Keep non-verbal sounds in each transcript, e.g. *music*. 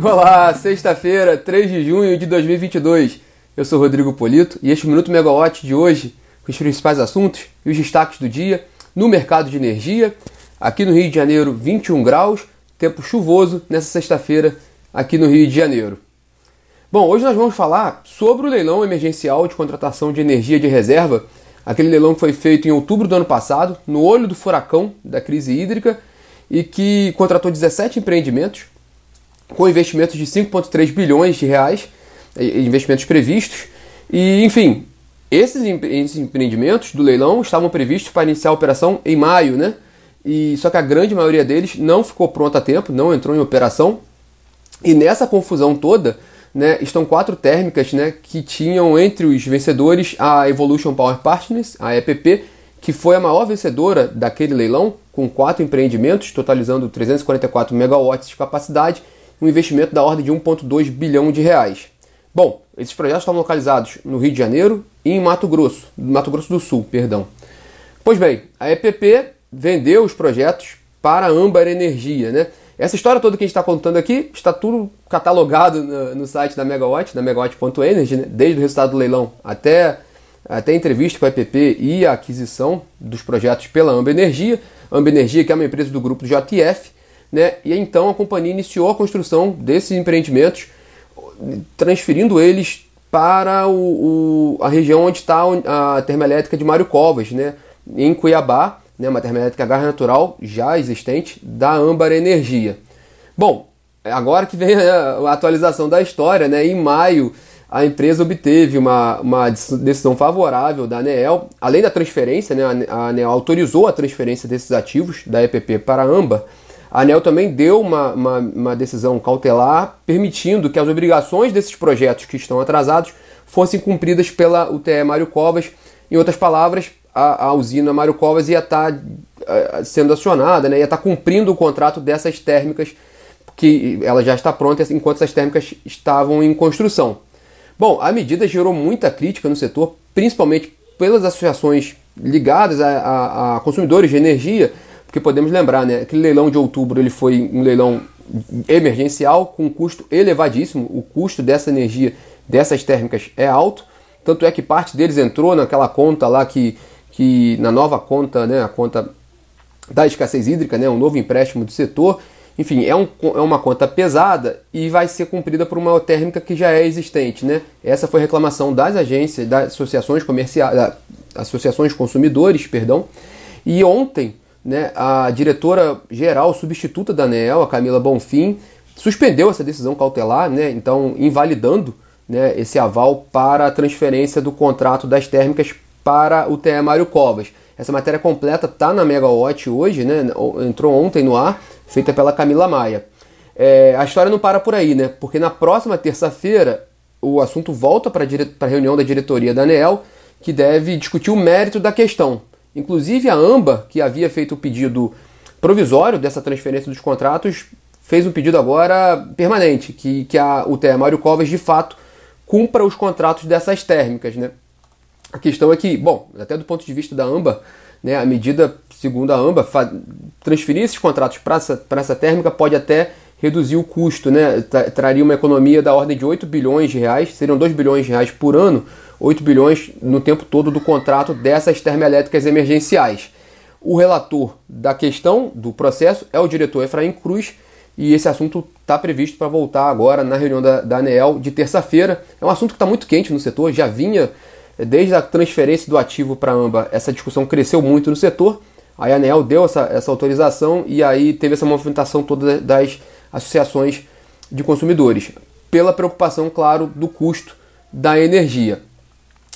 Olá, sexta-feira, 3 de junho de 2022. Eu sou Rodrigo Polito e este é o Minuto Megawatt de hoje, com os principais assuntos e os destaques do dia no mercado de energia. Aqui no Rio de Janeiro, 21 graus, tempo chuvoso nessa sexta-feira aqui no Rio de Janeiro. Bom, hoje nós vamos falar sobre o leilão emergencial de contratação de energia de reserva, aquele leilão que foi feito em outubro do ano passado, no olho do furacão da crise hídrica, e que contratou 17 empreendimentos com investimentos de 5,3 bilhões de reais, investimentos previstos. E, enfim, esses, esses empreendimentos do leilão estavam previstos para iniciar a operação em maio, né? E, só que a grande maioria deles não ficou pronta a tempo, não entrou em operação. E nessa confusão toda, né, estão quatro térmicas né, que tinham entre os vencedores a Evolution Power Partners, a EPP, que foi a maior vencedora daquele leilão, com quatro empreendimentos, totalizando 344 megawatts de capacidade, um investimento da ordem de 1,2 bilhão de reais. Bom, esses projetos estão localizados no Rio de Janeiro e em Mato Grosso, Mato Grosso do Sul, perdão. Pois bem, a EPP vendeu os projetos para a Ambar Energia, né? Essa história toda que a gente está contando aqui está tudo catalogado no, no site da Megawatt, da megawatt.energy, né? desde o resultado do leilão até, até a entrevista com a EPP e a aquisição dos projetos pela Amber Energia. Amber Energia, que é uma empresa do grupo JF, né? e então a companhia iniciou a construção desses empreendimentos, transferindo eles para o, o, a região onde está a termoelétrica de Mário Covas, né? em Cuiabá, né, uma a gás natural já existente da Âmbar Energia. Bom, agora que vem *laughs* a atualização da história, né, em maio a empresa obteve uma, uma decisão favorável da ANEEL, além da transferência, né, a ANEEL autorizou a transferência desses ativos da EPP para a AMBA, a ANEL também deu uma, uma, uma, decisão cautelar permitindo que as obrigações desses projetos que estão atrasados fossem cumpridas pela UTE Mário Covas. Em outras palavras, a, a usina Mário Covas ia estar tá, sendo acionada, né, ia estar tá cumprindo o contrato dessas térmicas, que ela já está pronta enquanto essas térmicas estavam em construção. Bom, a medida gerou muita crítica no setor, principalmente pelas associações ligadas a, a, a consumidores de energia, porque podemos lembrar, né, aquele leilão de outubro ele foi um leilão emergencial com um custo elevadíssimo, o custo dessa energia dessas térmicas é alto, tanto é que parte deles entrou naquela conta lá que que na nova conta, né, a conta da escassez hídrica, né, um novo empréstimo do setor, enfim, é, um, é uma conta pesada e vai ser cumprida por uma térmica que já é existente. Né? Essa foi a reclamação das agências, das associações comerciais, associações consumidores, perdão. E ontem, né, a diretora geral substituta da ANEEL, a Camila Bonfim, suspendeu essa decisão cautelar, né, então invalidando né, esse aval para a transferência do contrato das térmicas para o TE Mário Covas. Essa matéria completa está na Megawatt hoje, né? entrou ontem no ar, feita pela Camila Maia. É, a história não para por aí, né? porque na próxima terça-feira o assunto volta para a reunião da diretoria da ANEEL, que deve discutir o mérito da questão. Inclusive a AMBA, que havia feito o pedido provisório dessa transferência dos contratos, fez um pedido agora permanente, que, que a, o Mário Covas de fato cumpra os contratos dessas térmicas. Né? A questão é que, bom, até do ponto de vista da AMBA, né, a medida, segundo a AMBA, transferir esses contratos para essa, essa térmica pode até reduzir o custo, né, traria uma economia da ordem de 8 bilhões de reais, seriam 2 bilhões de reais por ano, 8 bilhões no tempo todo do contrato dessas termoelétricas emergenciais. O relator da questão do processo é o diretor Efraim Cruz, e esse assunto está previsto para voltar agora na reunião da, da ANEEL de terça-feira. É um assunto que está muito quente no setor, já vinha Desde a transferência do ativo para a AMBA, essa discussão cresceu muito no setor. Aí a ANEL deu essa, essa autorização e aí teve essa movimentação toda das associações de consumidores, pela preocupação, claro, do custo da energia.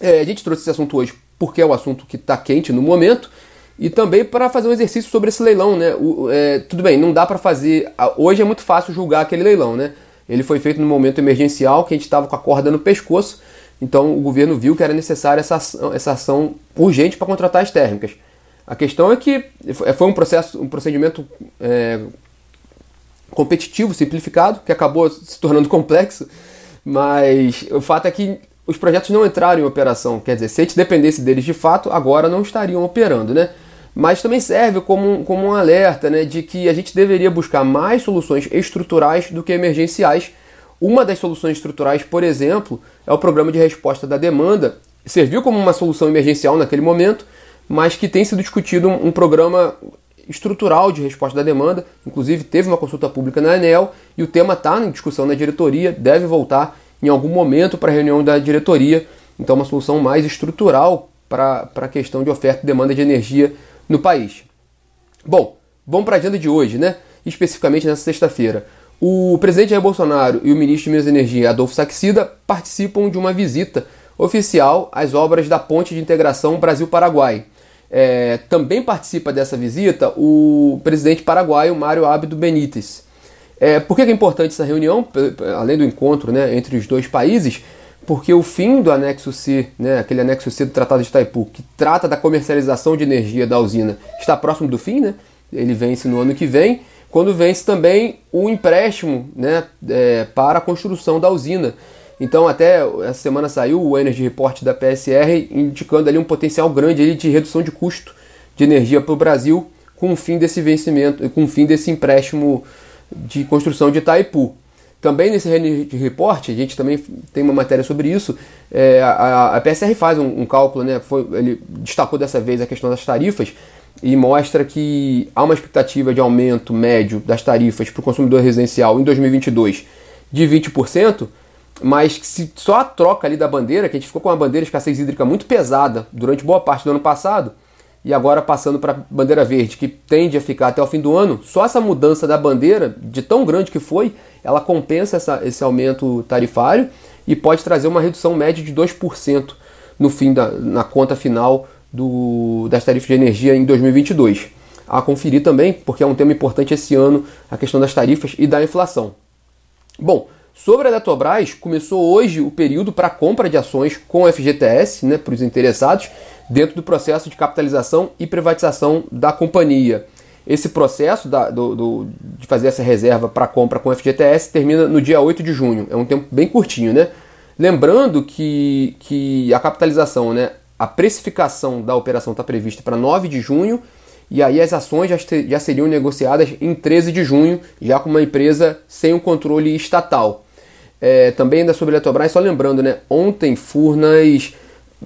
É, a gente trouxe esse assunto hoje porque é o assunto que está quente no momento e também para fazer um exercício sobre esse leilão, né? O, é, tudo bem, não dá para fazer. Hoje é muito fácil julgar aquele leilão, né? Ele foi feito no momento emergencial, que a gente estava com a corda no pescoço, então o governo viu que era necessária essa ação, essa ação urgente para contratar as térmicas. A questão é que foi um processo, um procedimento é, competitivo, simplificado, que acabou se tornando complexo, mas o fato é que os projetos não entraram em operação. Quer dizer, se a gente dependesse deles de fato, agora não estariam operando, né? mas também serve como, como um alerta né, de que a gente deveria buscar mais soluções estruturais do que emergenciais. Uma das soluções estruturais, por exemplo, é o programa de resposta da demanda. Serviu como uma solução emergencial naquele momento, mas que tem sido discutido um, um programa estrutural de resposta da demanda. Inclusive, teve uma consulta pública na ANEL e o tema está em discussão na diretoria, deve voltar em algum momento para a reunião da diretoria. Então, uma solução mais estrutural para a questão de oferta e demanda de energia no país. Bom, vamos para a agenda de hoje, né? Especificamente nessa sexta-feira. O presidente Jair Bolsonaro e o ministro de Minas e Energia, Adolfo Saxida, participam de uma visita oficial às obras da Ponte de Integração Brasil-Paraguai. É, também participa dessa visita o presidente paraguaio Mário Abdo Benítez. É, por que é importante essa reunião, além do encontro né, entre os dois países? porque o fim do anexo C, né, aquele anexo C do Tratado de Itaipu, que trata da comercialização de energia da usina, está próximo do fim, né? Ele vence no ano que vem, quando vence também o empréstimo, né, é, para a construção da usina. Então, até essa semana saiu o Energy Report da PSR indicando ali um potencial grande ali de redução de custo de energia para o Brasil com o fim desse vencimento, com o fim desse empréstimo de construção de Itaipu. Também nesse report, a gente também tem uma matéria sobre isso, é, a, a, PSR faz um, um, cálculo, né, foi, ele destacou dessa vez a questão das tarifas e mostra que há uma expectativa de aumento médio das tarifas para o consumidor residencial em 2022 de 20%, mas que se só a troca ali da bandeira, que a gente ficou com uma bandeira de escassez hídrica muito pesada durante boa parte do ano passado, e agora passando para a bandeira verde, que tende a ficar até o fim do ano, só essa mudança da bandeira, de tão grande que foi, ela compensa essa, esse aumento tarifário e pode trazer uma redução média de 2% no fim da, na conta final do, das tarifas de energia em 2022. A conferir também, porque é um tema importante esse ano, a questão das tarifas e da inflação. Bom, sobre a Eletrobras, começou hoje o período para compra de ações com FGTS, né, para os interessados, dentro do processo de capitalização e privatização da companhia. Esse processo da, do, do, de fazer essa reserva para compra com FGTS termina no dia 8 de junho, é um tempo bem curtinho, né? Lembrando que, que a capitalização, né, a precificação da operação está prevista para 9 de junho e aí as ações já, já seriam negociadas em 13 de junho, já com uma empresa sem o controle estatal. É, também ainda sobre a Eletrobras, só lembrando, né, ontem Furnas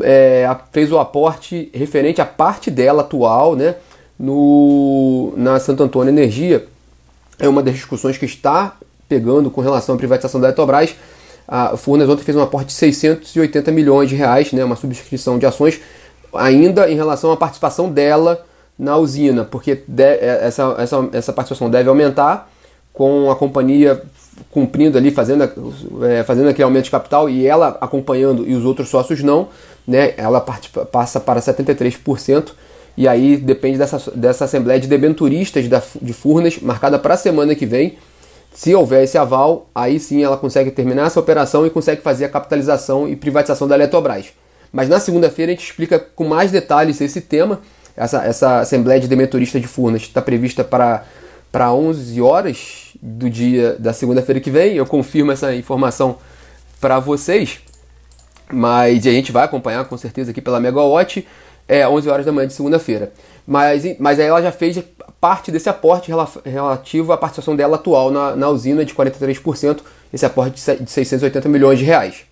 é, fez o aporte referente à parte dela atual, né, no, na Santo Antônio Energia. É uma das discussões que está pegando com relação à privatização da Eletrobras. A Furnas ontem fez um aporte de 680 milhões de reais, né, uma subscrição de ações, ainda em relação à participação dela na usina, porque de, é, essa, essa, essa participação deve aumentar com a companhia cumprindo ali, fazendo, é, fazendo aquele aumento de capital e ela acompanhando e os outros sócios não, né, ela participa, passa para 73%. E aí depende dessa, dessa assembleia de debenturistas da, de Furnas, marcada para a semana que vem. Se houver esse aval, aí sim ela consegue terminar essa operação e consegue fazer a capitalização e privatização da Eletrobras. Mas na segunda-feira a gente explica com mais detalhes esse tema. Essa, essa assembleia de debenturistas de Furnas está prevista para, para 11 horas do dia da segunda-feira que vem. Eu confirmo essa informação para vocês. Mas a gente vai acompanhar com certeza aqui pela Megawatt é, 11 horas da manhã de segunda-feira. Mas, mas aí ela já fez parte desse aporte relativo à participação dela atual na, na usina de 43%, esse aporte de 680 milhões de reais.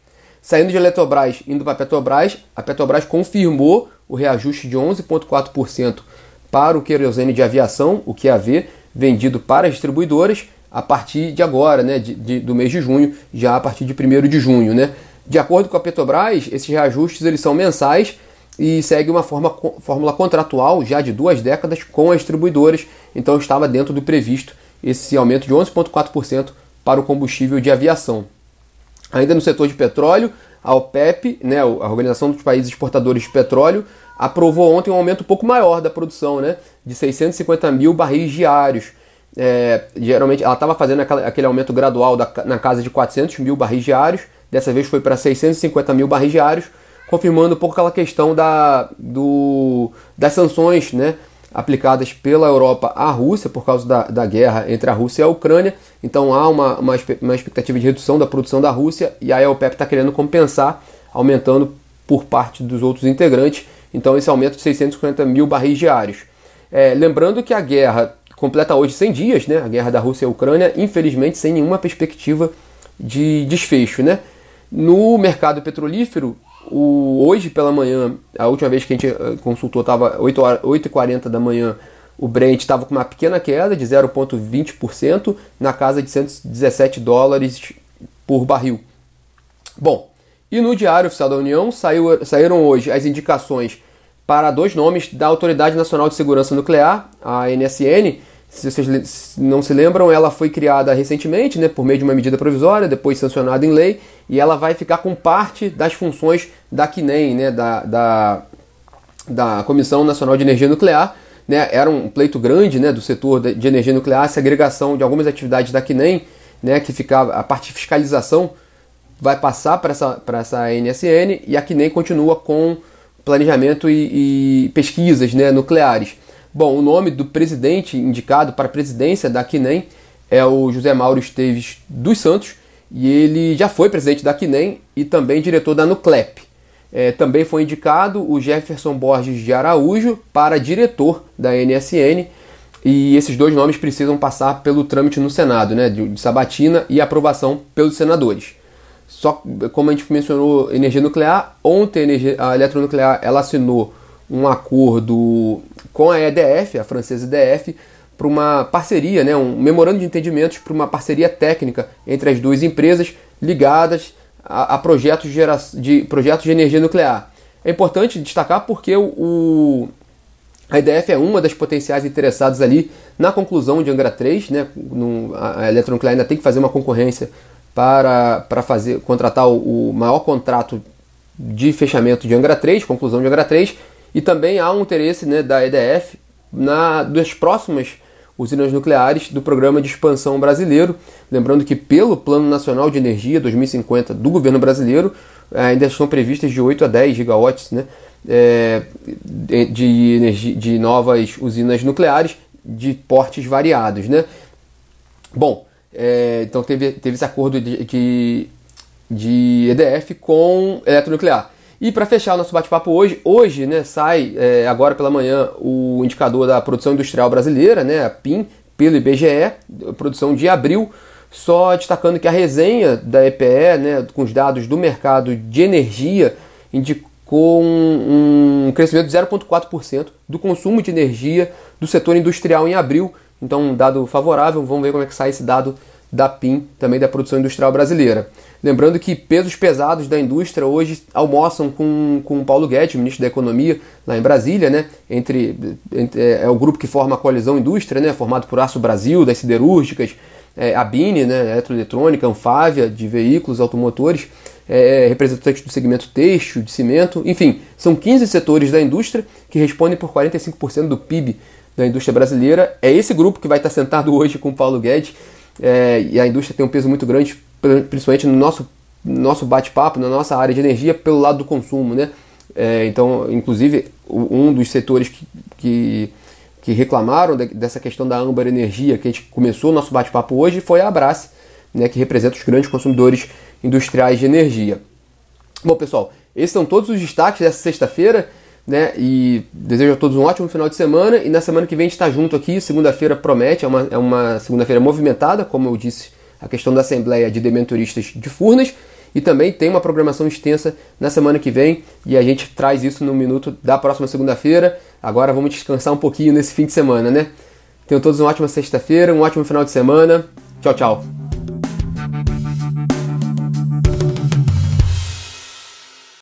Saindo de Eletrobras, indo para a Petrobras, a Petrobras confirmou o reajuste de 11,4% para o querosene de aviação, o QAV, vendido para as distribuidoras, a partir de agora, né, de, de, do mês de junho, já a partir de 1 de junho. Né? De acordo com a Petrobras, esses reajustes eles são mensais e segue uma forma, fórmula contratual já de duas décadas com as distribuidoras, então estava dentro do previsto esse aumento de 11,4% para o combustível de aviação. Ainda no setor de petróleo, a OPEP, né, a Organização dos Países Exportadores de Petróleo, aprovou ontem um aumento um pouco maior da produção, né, de 650 mil barris diários. É, geralmente ela estava fazendo aquele aumento gradual da, na casa de 400 mil barris diários, dessa vez foi para 650 mil barris diários, confirmando um pouco aquela questão da, do, das sanções né, aplicadas pela Europa à Rússia por causa da, da guerra entre a Rússia e a Ucrânia. Então há uma, uma, uma expectativa de redução da produção da Rússia e aí a OPEP está querendo compensar, aumentando por parte dos outros integrantes. Então esse aumento de 650 mil barris diários. É, lembrando que a guerra completa hoje 100 dias, né? A guerra da Rússia e Ucrânia, infelizmente sem nenhuma perspectiva de desfecho, né? No mercado petrolífero, o, hoje pela manhã, a última vez que a gente eh, consultou estava 8h40 da manhã, o Brent estava com uma pequena queda de 0,20% na casa de 117 dólares por barril. Bom, e no Diário Oficial da União saiu, saíram hoje as indicações para dois nomes da Autoridade Nacional de Segurança Nuclear, a NSN. Se vocês não se lembram, ela foi criada recentemente, né, por meio de uma medida provisória, depois sancionada em lei, e ela vai ficar com parte das funções da CNEM, né, da, da, da Comissão Nacional de Energia Nuclear. Né, era um pleito grande né, do setor de energia nuclear, essa agregação de algumas atividades da CNEM, né, que ficava a parte de fiscalização vai passar para essa, essa NSN e a CNEM continua com planejamento e, e, pesquisas né, nucleares. Bom, o nome do presidente indicado para a presidência da CNEM é o José Mauro Esteves dos Santos e ele já foi presidente da CNEM e também diretor da Nuclep. É, também foi indicado o Jefferson Borges de Araújo para diretor da NSN e esses dois nomes precisam passar pelo trâmite no Senado, né, de, de sabatina e aprovação pelos senadores. Só como a gente mencionou energia nuclear, ontem a, energia, eletronuclear ela assinou um acordo com a EDF, a francesa EDF, para uma parceria, né, um memorando de entendimentos para uma parceria técnica entre as duas empresas ligadas a, a projetos, de, de, projetos de energia nuclear. É importante destacar porque o, o, a EDF é uma das potenciais interessadas ali na conclusão de Angra 3, né, a eletronuclear ainda tem que fazer uma concorrência para, para fazer, contratar o, o maior contrato de fechamento de Angra 3, conclusão de Angra 3, e também há um interesse né, da EDF na, das próximas usinas nucleares do programa de expansão brasileiro. Lembrando que, pelo Plano Nacional de Energia 2050 do governo brasileiro, ainda estão previstas de 8 a 10 gigawatts né, é, de, energia, de novas usinas nucleares de portes variados. Né? Bom, é, então teve, teve esse acordo de, de, de EDF com eletronuclear. E para fechar o nosso bate-papo hoje, hoje né, sai é, agora pela manhã o indicador da produção industrial brasileira, né, a PIM, pelo IBGE, produção de abril, só destacando que a resenha da EPE, né, com os dados do mercado de energia, indicou um, um crescimento de 0,4% do consumo de energia do setor industrial em abril, então, um dado favorável, vamos ver como é que sai esse dado da PIM, também da produção industrial brasileira. Lembrando que pesos pesados da indústria hoje almoçam com, com o Paulo Guedes, ministro da Economia, lá em Brasília, né? Entre, entre é, é o grupo que forma a coalizão indústria, né? Formado por Aço Brasil, das siderúrgicas, é, a Bine, né? Eletroeletrônica, Anfávia, de veículos automotores, é, representantes do segmento têxtil, de cimento, enfim, são 15 setores da indústria que respondem por 45% do PIB da indústria brasileira. É esse grupo que vai estar sentado *laughs* hoje com o Paulo Guedes. É, e a indústria tem um peso muito grande, principalmente no nosso, nosso bate-papo, na nossa área de energia, pelo lado do consumo. Né? É, então, inclusive, um dos setores que, que, que reclamaram dessa questão da âmbar energia, que a gente começou o nosso bate-papo hoje, foi a Abrace, né, que representa os grandes consumidores industriais de energia. Bom, pessoal, esses são todos os destaques dessa sexta-feira né? E desejo a todos um ótimo final de semana. E na semana que vem a gente está junto aqui. Segunda-feira promete, é uma, é uma segunda-feira movimentada, como eu disse, a questão da Assembleia de Dementoristas de Furnas. E também tem uma programação extensa na semana que vem. E a gente traz isso no minuto da próxima segunda-feira. Agora vamos descansar um pouquinho nesse fim de semana, né? Tenham todos uma ótima sexta-feira, um ótimo final de semana. Tchau, tchau.